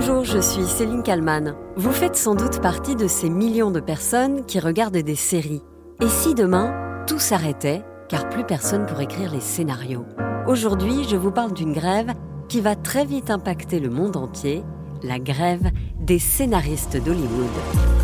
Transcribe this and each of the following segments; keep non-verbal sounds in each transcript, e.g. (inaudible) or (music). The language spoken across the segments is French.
Bonjour, je suis Céline Kalman. Vous faites sans doute partie de ces millions de personnes qui regardent des séries. Et si demain, tout s'arrêtait, car plus personne pour écrire les scénarios? Aujourd'hui, je vous parle d'une grève qui va très vite impacter le monde entier, la grève des scénaristes d'Hollywood.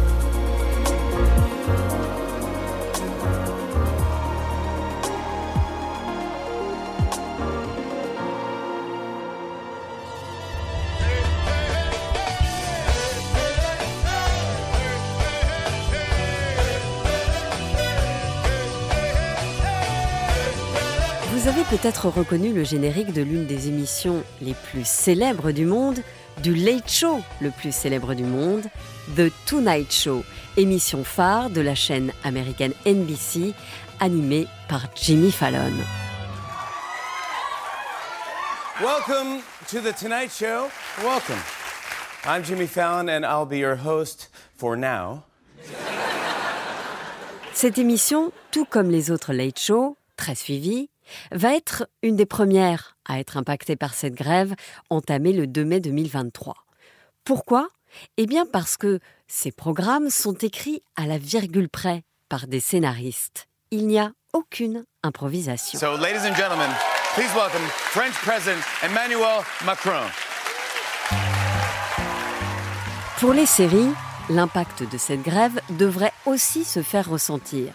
Vous avez peut-être reconnu le générique de l'une des émissions les plus célèbres du monde, du Late Show le plus célèbre du monde, The Tonight Show, émission phare de la chaîne américaine NBC, animée par Jimmy Fallon. Welcome to the Tonight Show. Welcome. I'm Jimmy Fallon and I'll be your host for now. Cette émission, tout comme les autres Late Show, très suivie, va être une des premières à être impactée par cette grève entamée le 2 mai 2023. Pourquoi? Eh bien parce que ces programmes sont écrits à la virgule près par des scénaristes. Il n'y a aucune improvisation. So, ladies and gentlemen, please welcome French President Emmanuel Macron. Pour les séries, l'impact de cette grève devrait aussi se faire ressentir.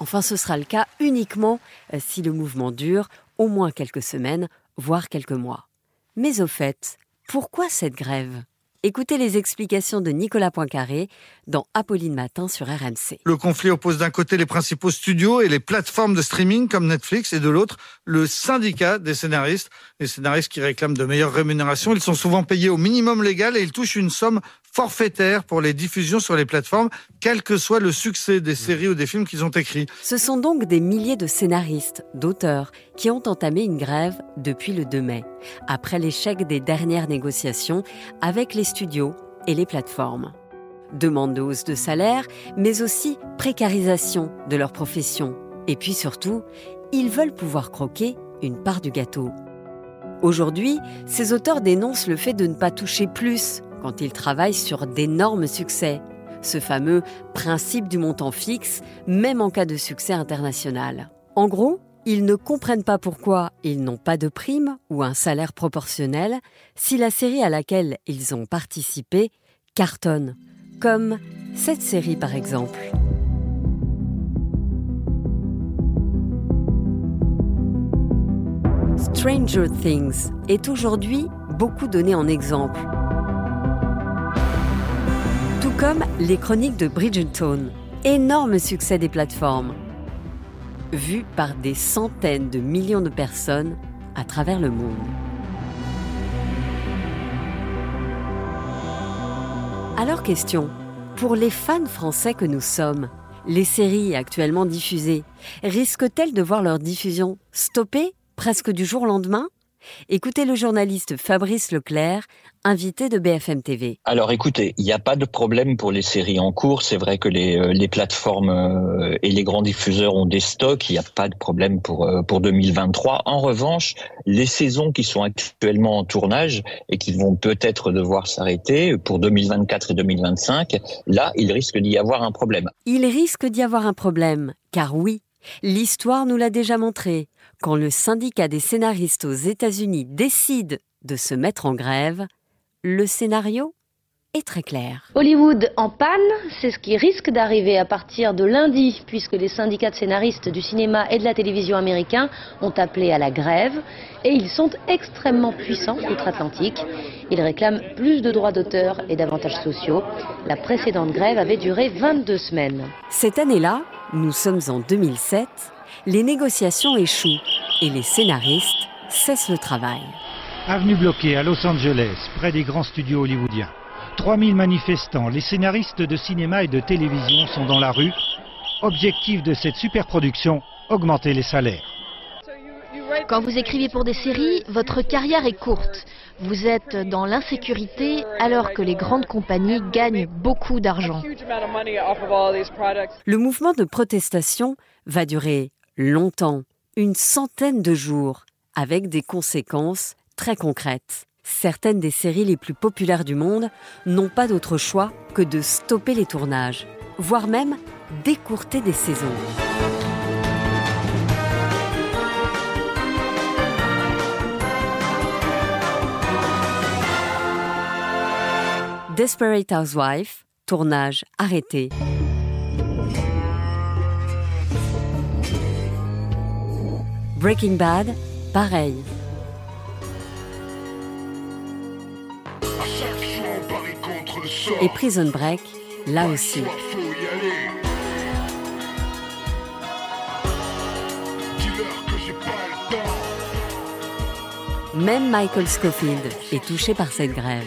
Enfin, ce sera le cas uniquement euh, si le mouvement dure au moins quelques semaines, voire quelques mois. Mais au fait, pourquoi cette grève? Écoutez les explications de Nicolas Poincaré dans Apolline Matin sur RMC. Le conflit oppose d'un côté les principaux studios et les plateformes de streaming comme Netflix et de l'autre le syndicat des scénaristes. Les scénaristes qui réclament de meilleures rémunérations, ils sont souvent payés au minimum légal et ils touchent une somme forfaitaire pour les diffusions sur les plateformes, quel que soit le succès des séries ou des films qu'ils ont écrits. Ce sont donc des milliers de scénaristes, d'auteurs, qui ont entamé une grève depuis le 2 mai, après l'échec des dernières négociations avec les studios et les plateformes. Demande de hausse de salaire, mais aussi précarisation de leur profession. Et puis surtout, ils veulent pouvoir croquer une part du gâteau. Aujourd'hui, ces auteurs dénoncent le fait de ne pas toucher plus quand ils travaillent sur d'énormes succès. Ce fameux principe du montant fixe, même en cas de succès international. En gros, ils ne comprennent pas pourquoi ils n'ont pas de prime ou un salaire proportionnel si la série à laquelle ils ont participé cartonne, comme cette série par exemple. Stranger Things est aujourd'hui beaucoup donné en exemple comme les chroniques de Bridgerton, énorme succès des plateformes, vu par des centaines de millions de personnes à travers le monde. Alors question, pour les fans français que nous sommes, les séries actuellement diffusées risquent-elles de voir leur diffusion stoppée presque du jour au lendemain? Écoutez le journaliste Fabrice Leclerc, invité de BFM TV. Alors écoutez, il n'y a pas de problème pour les séries en cours. C'est vrai que les, euh, les plateformes euh, et les grands diffuseurs ont des stocks. Il n'y a pas de problème pour, euh, pour 2023. En revanche, les saisons qui sont actuellement en tournage et qui vont peut-être devoir s'arrêter pour 2024 et 2025, là, il risque d'y avoir un problème. Il risque d'y avoir un problème, car oui, l'histoire nous l'a déjà montré. Quand le syndicat des scénaristes aux États-Unis décide de se mettre en grève, le scénario est très clair. Hollywood en panne, c'est ce qui risque d'arriver à partir de lundi, puisque les syndicats de scénaristes du cinéma et de la télévision américains ont appelé à la grève, et ils sont extrêmement puissants outre-Atlantique. Ils réclament plus de droits d'auteur et d'avantages sociaux. La précédente grève avait duré 22 semaines. Cette année-là, nous sommes en 2007, les négociations échouent et les scénaristes cessent le travail. Avenue bloquée à Los Angeles, près des grands studios hollywoodiens. 3000 manifestants, les scénaristes de cinéma et de télévision sont dans la rue. Objectif de cette superproduction, augmenter les salaires. Quand vous écrivez pour des séries, votre carrière est courte. Vous êtes dans l'insécurité alors que les grandes compagnies gagnent beaucoup d'argent. Le mouvement de protestation va durer longtemps, une centaine de jours, avec des conséquences très concrètes. certaines des séries les plus populaires du monde n'ont pas d'autre choix que de stopper les tournages, voire même d'écourter des saisons. Desperate Housewife, tournage arrêté. Breaking Bad, pareil. Et Prison Break, là aussi. Même Michael Scofield est touché par cette grève.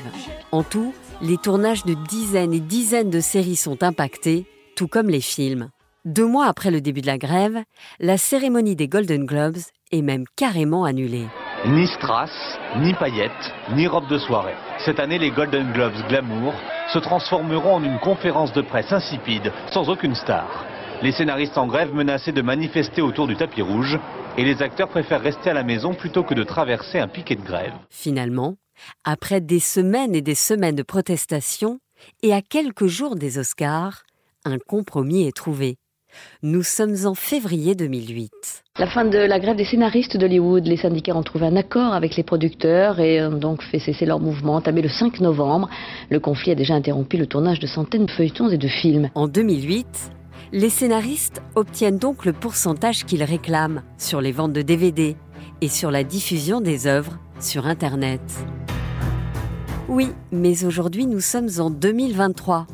En tout, les tournages de dizaines et dizaines de séries sont impactés, tout comme les films. Deux mois après le début de la grève, la cérémonie des Golden Globes est même carrément annulée. Ni strass, ni paillettes, ni robe de soirée. Cette année, les Golden Globes glamour se transformeront en une conférence de presse insipide, sans aucune star. Les scénaristes en grève menacés de manifester autour du tapis rouge et les acteurs préfèrent rester à la maison plutôt que de traverser un piquet de grève. Finalement, après des semaines et des semaines de protestations et à quelques jours des Oscars, un compromis est trouvé. Nous sommes en février 2008. La fin de la grève des scénaristes d'Hollywood, les syndicats ont trouvé un accord avec les producteurs et ont donc fait cesser leur mouvement entamé le 5 novembre. Le conflit a déjà interrompu le tournage de centaines de feuilletons et de films. En 2008, les scénaristes obtiennent donc le pourcentage qu'ils réclament sur les ventes de DVD et sur la diffusion des œuvres sur Internet. Oui, mais aujourd'hui nous sommes en 2023.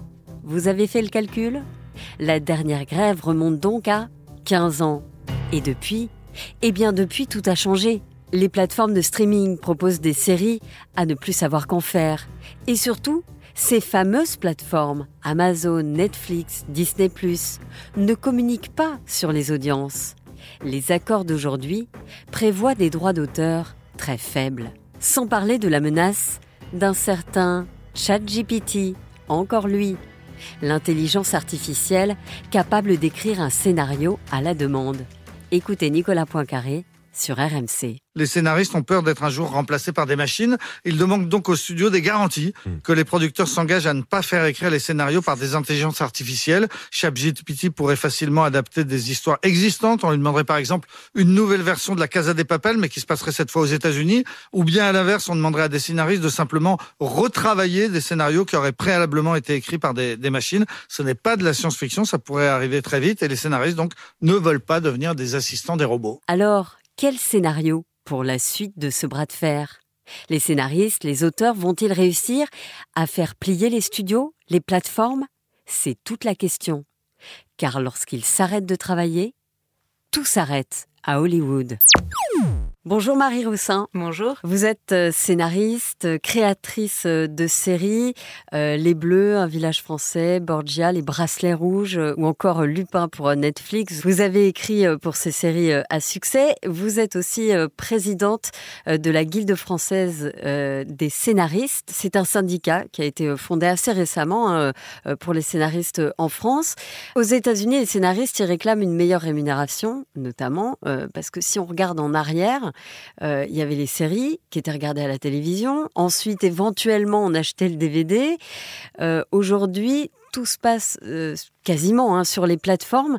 Vous avez fait le calcul? La dernière grève remonte donc à 15 ans. Et depuis? Eh bien depuis tout a changé. Les plateformes de streaming proposent des séries à ne plus savoir qu'en faire. Et surtout, ces fameuses plateformes, Amazon, Netflix, Disney ⁇ ne communiquent pas sur les audiences. Les accords d'aujourd'hui prévoient des droits d'auteur très faibles. Sans parler de la menace d'un certain ChatGPT, encore lui, l'intelligence artificielle capable d'écrire un scénario à la demande. Écoutez Nicolas Poincaré sur RMC. Les scénaristes ont peur d'être un jour remplacés par des machines. Ils demandent donc au studio des garanties hmm. que les producteurs s'engagent à ne pas faire écrire les scénarios par des intelligences artificielles. ChatGPT pourrait facilement adapter des histoires existantes. On lui demanderait par exemple une nouvelle version de la Casa des Papel, mais qui se passerait cette fois aux États-Unis. Ou bien à l'inverse, on demanderait à des scénaristes de simplement retravailler des scénarios qui auraient préalablement été écrits par des, des machines. Ce n'est pas de la science-fiction, ça pourrait arriver très vite. Et les scénaristes donc ne veulent pas devenir des assistants des robots. Alors, quel scénario pour la suite de ce bras de fer? Les scénaristes, les auteurs vont-ils réussir à faire plier les studios, les plateformes? C'est toute la question. Car lorsqu'ils s'arrêtent de travailler, tout s'arrête à Hollywood. Bonjour Marie Roussin. Bonjour. Vous êtes euh, scénariste, créatrice euh, de séries euh, Les Bleus, Un village français, Borgia, Les Bracelets Rouges ou encore Lupin pour Netflix. Vous avez écrit pour ces séries à succès. Vous êtes aussi présidente de la Guilde française des scénaristes. C'est un syndicat qui a été fondé assez récemment pour les scénaristes en France. Aux États-Unis, les scénaristes y réclament une meilleure rémunération, notamment parce que si on regarde en arrière, euh, il y avait les séries qui étaient regardées à la télévision. Ensuite, éventuellement, on achetait le DVD. Euh, aujourd'hui, tout se passe euh, quasiment hein, sur les plateformes.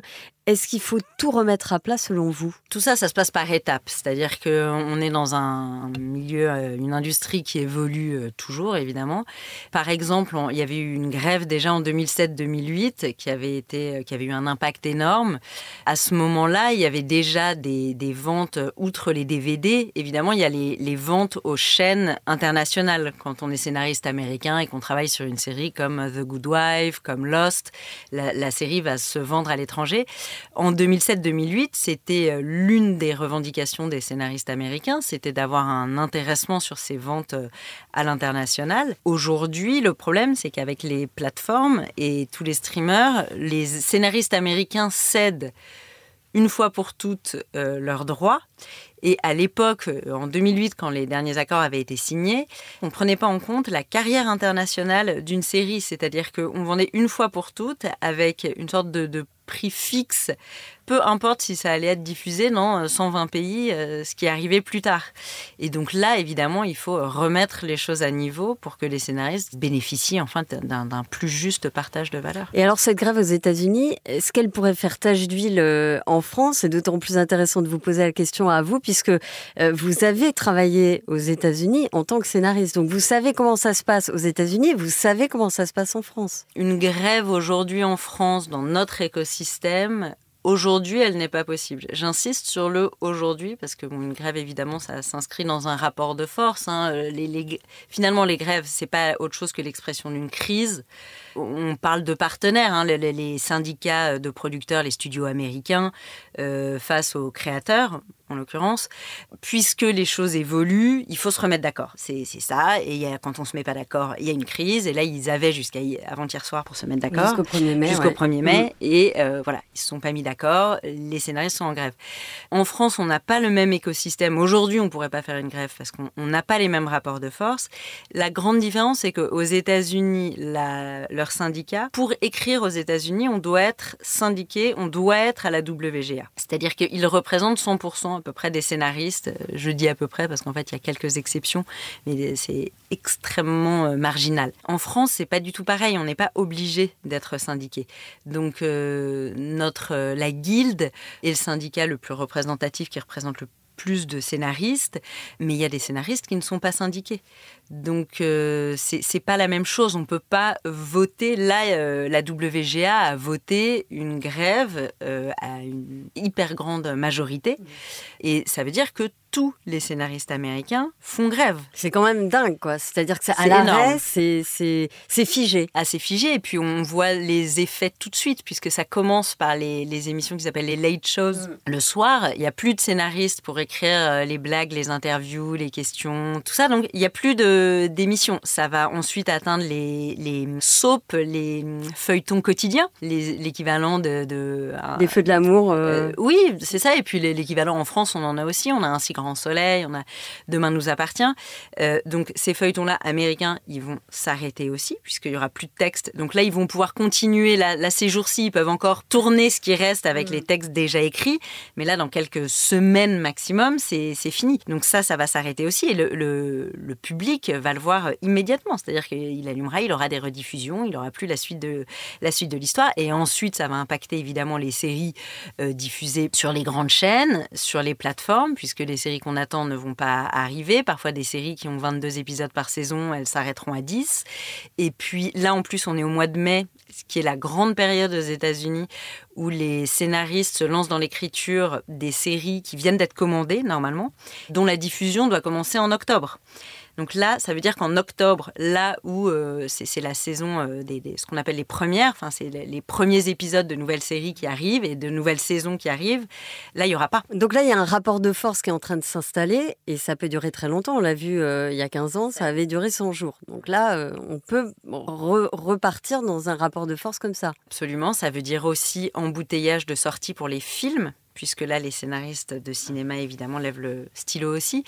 Est-ce qu'il faut tout remettre à plat selon vous? Tout ça, ça se passe par étapes. C'est-à-dire qu'on est dans un milieu, euh, une industrie qui évolue euh, toujours, évidemment. Par exemple, il y avait eu une grève déjà en 2007-2008 qui avait qui avait eu un impact énorme. À ce moment-là, il y avait déjà des, ventes outre les DVD. Évidemment, il y a les, ventes aux chaînes internationales. Quand on est scénariste américain et qu'on travaille sur une série comme The Good Wife, comme Lost, la série va se vendre à l'étranger. En 2007-2008, c'était euh, l'une des revendications des scénaristes américains, c'était d'avoir un intéressement sur ces ventes euh, à l'international. Aujourd'hui, le problème, c'est qu'avec les plateformes et tous les streamers, les scénaristes américains cèdent une fois pour toutes euh, leurs droits. Et à l'époque, en 2008, quand les derniers accords avaient été signés, on ne prenait pas en compte la carrière internationale d'une série. C'est-à-dire qu'on vendait une fois pour toutes avec une sorte de, de prix fixe peu importe si ça allait être diffusé dans 120 pays, ce qui arrivait plus tard. Et donc là, évidemment, il faut remettre les choses à niveau pour que les scénaristes bénéficient enfin d'un plus juste partage de valeur. Et alors cette grève aux États-Unis, est-ce qu'elle pourrait faire tache d'huile en France? C'est d'autant plus intéressant de vous poser la question à vous puisque vous avez travaillé aux États-Unis en tant que scénariste. Donc vous savez comment ça se passe aux États-Unis, vous savez comment ça se passe en France. Une grève aujourd'hui en France dans notre écosystème, Aujourd'hui, elle n'est pas possible. J'insiste sur le aujourd'hui parce que une grève, évidemment, ça s'inscrit dans un rapport de force. Hein. Les, finalement, les grèves, c'est pas autre chose que l'expression d'une crise. On parle de partenaires, hein. les, syndicats de producteurs, les studios américains euh, face aux créateurs en l'occurrence, puisque les choses évoluent, il faut se remettre d'accord. C'est ça. Et y a, quand on se met pas d'accord, il y a une crise. Et là, ils avaient jusqu'à avant-hier soir pour se mettre d'accord. Jusqu'au 1er mai. Jusqu'au 1er mai. Mm. Et euh, voilà, ils se sont pas mis d'accord. Les scénaristes sont en grève. En France, on n'a pas le même écosystème. Aujourd'hui, on pourrait pas faire une grève parce qu'on n'a pas les mêmes rapports de force. La grande différence, c'est qu'aux États-Unis, leur syndicat, pour écrire aux États-Unis, on doit être syndiqué, on doit être à la WGA. C'est-à-dire qu'ils représentent 100% à peu près des scénaristes. Je dis à peu près parce qu'en fait, il y a quelques exceptions, mais c'est extrêmement euh, marginal. En France, c'est pas du tout pareil. On n'est pas obligé d'être syndiqué. Donc, euh, notre euh, la guilde est le syndicat le plus représentatif qui représente le plus de scénaristes, mais il y a des scénaristes qui ne sont pas syndiqués. Donc euh, c'est pas la même chose. On peut pas voter. Là, euh, la WGA a voté une grève euh, à une hyper grande majorité, et ça veut dire que tous les scénaristes américains font grève. C'est quand même dingue, quoi. C'est-à-dire que ça, à l'arrêt, c'est figé. Ah, c'est figé, et puis on voit les effets tout de suite, puisque ça commence par les, les émissions qui s'appellent les late shows. Mm. Le soir, il n'y a plus de scénaristes pour écrire euh, les blagues, les interviews, les questions, tout ça. Donc, il n'y a plus d'émissions. Ça va ensuite atteindre les, les soaps, les feuilletons quotidiens, l'équivalent de, de... Des feux de l'amour. Euh. Euh, oui, c'est ça. Et puis l'équivalent en France, on en a aussi. On a un cycle Grand Soleil, on a Demain nous appartient. Euh, donc ces feuilletons-là américains, ils vont s'arrêter aussi puisqu'il y aura plus de texte. Donc là, ils vont pouvoir continuer. Là, ces jours-ci, ils peuvent encore tourner ce qui reste avec mm. les textes déjà écrits. Mais là, dans quelques semaines maximum, c'est fini. Donc ça, ça va s'arrêter aussi. Et le, le, public va le voir immédiatement. C'est-à-dire qu'il allumera, il aura des rediffusions, il aura plus la suite de la suite de l'histoire. Et ensuite, ça va impacter évidemment les séries euh, diffusées sur les grandes chaînes, sur les plateformes, puisque les séries qu'on attend ne vont pas arriver. Parfois, des séries qui ont 22 épisodes par saison, elles s'arrêteront à 10. Et puis là, en plus, on est au mois de mai, ce qui est la grande période aux États-Unis où les scénaristes se lancent dans l'écriture des séries qui viennent d'être commandées normalement, dont la diffusion doit commencer en octobre. Donc là, ça veut dire qu'en octobre, là où euh, c'est la saison euh, des, ce qu'on appelle les premières, enfin c'est les, premiers épisodes de nouvelles séries qui arrivent et de nouvelles saisons qui arrivent, là il y aura pas. Donc là, il y a un rapport de force qui est en train de s'installer et ça peut durer très longtemps. On l'a vu euh, il y a 15 ans, ça avait duré 100 jours. Donc là, on peut repartir dans un rapport de force comme ça. Absolument, ça veut dire aussi embouteillage de sorties pour les films puisque là, les scénaristes de cinéma, évidemment, lèvent le stylo aussi.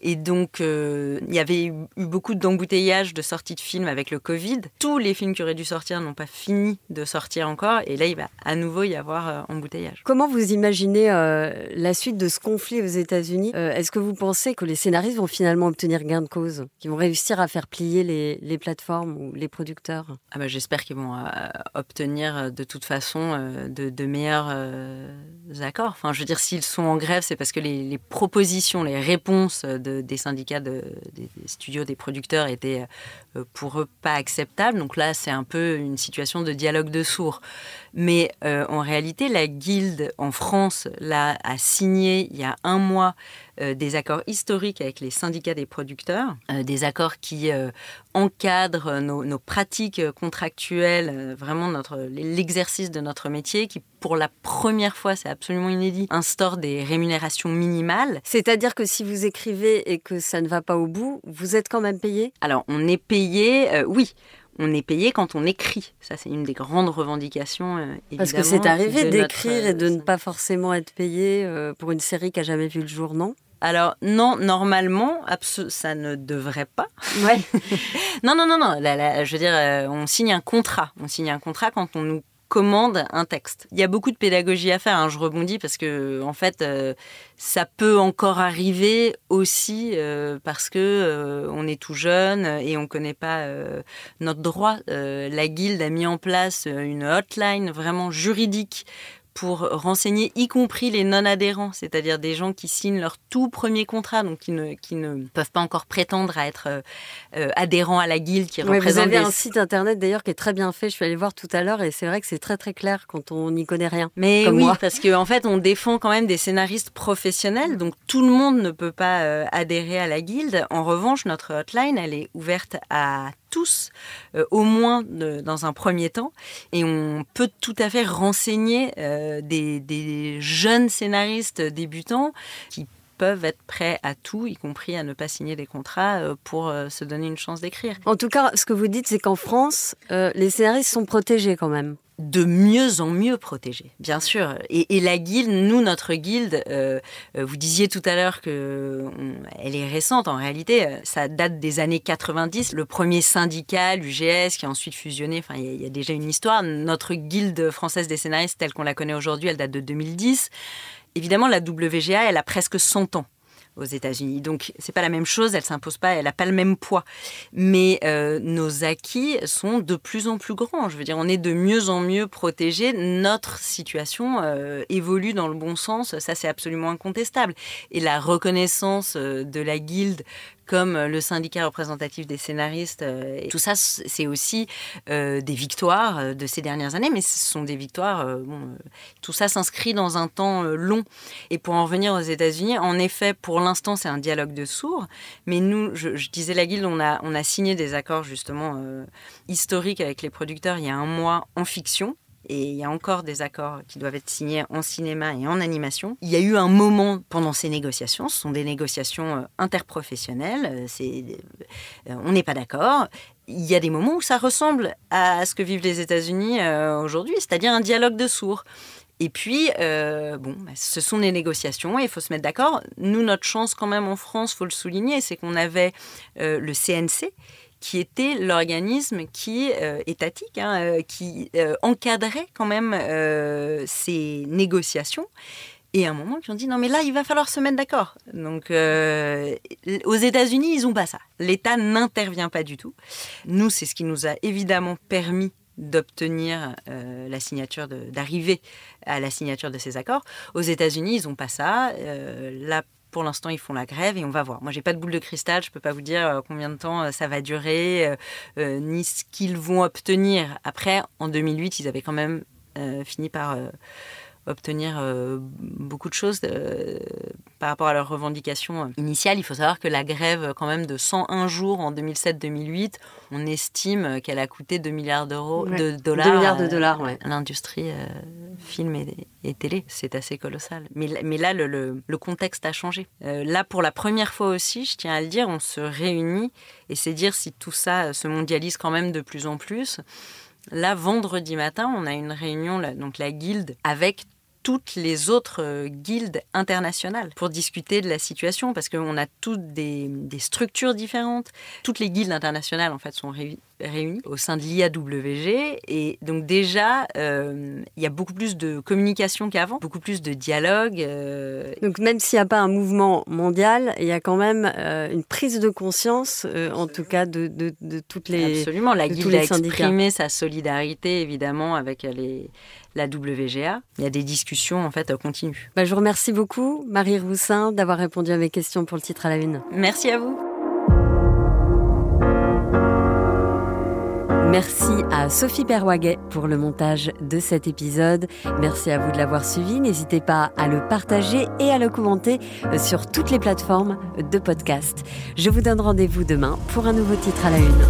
Et donc, euh, il y avait eu beaucoup d'embouteillages de sorties de films avec le Covid. Tous les films qui auraient dû sortir n'ont pas fini de sortir encore. Et là, il va à nouveau y avoir euh, embouteillage. Comment vous imaginez euh, la suite de ce conflit aux États-Unis? Est-ce que vous pensez que les scénaristes vont finalement obtenir gain de cause? Qu'ils vont réussir à faire plier les, les plateformes ou les producteurs? Ah bah, J'espère qu'ils vont obtenir de toute façon de, de meilleurs accords Enfin, je veux dire, s'ils sont en grève, c'est parce que les, propositions, les réponses des syndicats, des, studios, des producteurs étaient euh, pour eux pas acceptables. Donc là, c'est un peu une situation de dialogue de sourds. Mais euh, en réalité, la Guilde en France là, a signé il y a un mois euh, des accords historiques avec les syndicats des producteurs, des accords qui encadrent nos, nos, pratiques contractuelles, vraiment notre l'exercice de notre métier, qui pour la première fois, c'est absolument inédit, instaure des rémunérations minimales. C'est-à-dire que si vous écrivez et que ça ne va pas au bout, vous êtes quand même payé? Alors, on est payé, euh, oui. On est payé quand on écrit. Ça, c'est une des grandes revendications. Euh, Parce que c'est arrivé d'écrire et de euh, ne pas forcément être payé pour une série qui a jamais vu le jour, non? Alors non, normalement, ça ne devrait pas. Ouais. (laughs) non, non, non, non. je veux dire, on signe un contrat. On signe un contrat quand on nous commande un texte. Il y a beaucoup de pédagogie à faire. Hein, je rebondis parce que en fait, euh, ça peut encore arriver aussi euh, parce que euh, on est tout jeune et on connaît pas notre droit. la guilde a mis en place une hotline vraiment juridique pour renseigner y compris les non-adhérents, c'est-à-dire des gens qui signent leur tout premier contrat, donc qui ne, qui ne peuvent pas encore prétendre à être euh, euh, adhérents à la guilde qui Vous avez un site internet d'ailleurs qui est très bien fait, je suis allée voir tout à l'heure et c'est vrai que c'est très très clair quand on n'y connaît rien. Mais oui, parce qu'en en fait on défend quand même des scénaristes professionnels, donc tout le monde ne peut pas euh, adhérer à la guilde. En revanche, notre hotline, elle est ouverte à tous, euh, au moins dans un premier temps, et on peut tout à fait renseigner euh, des, jeunes scénaristes débutants qui peuvent être prêts à tout, y compris à ne pas signer des contrats euh, pour se donner une chance d'écrire. En tout cas, ce que vous dites, c'est qu'en France, les scénaristes sont protégés quand même de mieux en mieux protégés, bien sûr. Et, la guilde, nous, notre guilde, euh, euh, vous disiez tout à l'heure que elle est récente. En réalité, euh, ça date des années 90. Le premier syndicat, l'UGS, qui a ensuite fusionné. Enfin, il y, a déjà une histoire. Notre guilde française des scénaristes, telle qu'on la connaît aujourd'hui, elle date de 2010. Évidemment, la WGA, elle a presque 100 ans aux États-Unis. Donc c'est pas la même chose, elle s'impose pas, elle n'a pas le même poids. Mais euh, nos acquis sont de plus en plus grands. Je veux dire, on est de mieux en mieux protégés. Notre situation euh, évolue dans le bon sens. Ça c'est absolument incontestable. Et la reconnaissance euh, de la guilde comme le syndicat représentatif des scénaristes. Et tout ça, c'est aussi des victoires de ces dernières années, mais ce sont des victoires. tout ça s'inscrit dans un temps long. Et pour en revenir aux États-Unis, en effet, pour l'instant, c'est un dialogue de sourds. Mais nous, je, disais la Guilde, on a, on a signé des accords justement historiques avec les producteurs il y a un mois en fiction et il y a encore des accords qui doivent être signés en cinéma et en animation. Il y a eu un moment pendant ces négociations, ce sont des négociations euh, interprofessionnelles, euh, euh, on n'est pas d'accord. Il y a des moments où ça ressemble à ce que vivent les États-Unis aujourd'hui, c'est-à-dire un dialogue de sourds. Et puis, bon, bah, ce sont des négociations et il faut se mettre d'accord. Nous, notre chance quand même en France, faut le souligner, c'est qu'on avait le CNC qui était l'organisme qui euh, étatique, hein, euh, qui euh, encadrait quand même ces négociations. Et à un moment, ils ont dit non mais là, il va falloir se mettre d'accord. Donc aux États-Unis, ils n'ont pas ça. L'État n'intervient pas du tout. Nous, c'est ce qui nous a évidemment permis d'obtenir la signature, d'arriver à la signature de ces accords. Aux États-Unis, ils n'ont pas ça. la pour l'instant, ils font la grève et on va voir. Moi, j'ai pas de boule de cristal, je peux pas vous dire euh, combien de temps euh, ça va durer, euh, ni ce qu'ils vont obtenir. Après, en 2008, ils avaient quand même fini par obtenir beaucoup de choses par rapport à leurs revendications initiales. Il faut savoir que la grève quand même de 101 jours en 2007-2008, on estime qu'elle a coûté 2 milliards d'euros, de dollars, 2 milliards de dollars à l'industrie euh, film et, télé. C'est assez colossal. Mais, mais là, le, le, contexte a changé. là, pour la première fois aussi, je tiens à le dire, on se réunit et c'est dire si tout ça se mondialise quand même de plus en plus. Là, vendredi matin, on a une réunion, donc la guilde, avec toutes les autres euh, guildes internationales pour discuter de la situation parce qu'on a toutes des, structures différentes. Toutes les guildes internationales en fait sont réunies au sein de l'IAWG et donc déjà euh, il y a beaucoup plus de communication qu'avant, beaucoup plus de dialogue. Euh. Donc même s'il n'y a pas un mouvement mondial, il y a quand même une prise de conscience en tout cas de, de, toutes les absolument la guilde a exprimé sa solidarité évidemment avec les la WGA. Il y a des discussions en fait continues. Bah, je vous remercie beaucoup, Marie Roussin, d'avoir répondu à mes questions pour le titre à la une. Merci à vous. Merci à Sophie Perwaguet pour le montage de cet épisode. Merci à vous de l'avoir suivi. N'hésitez pas à le partager et à le commenter sur toutes les plateformes de podcast. Je vous donne rendez-vous demain pour un nouveau titre à la une.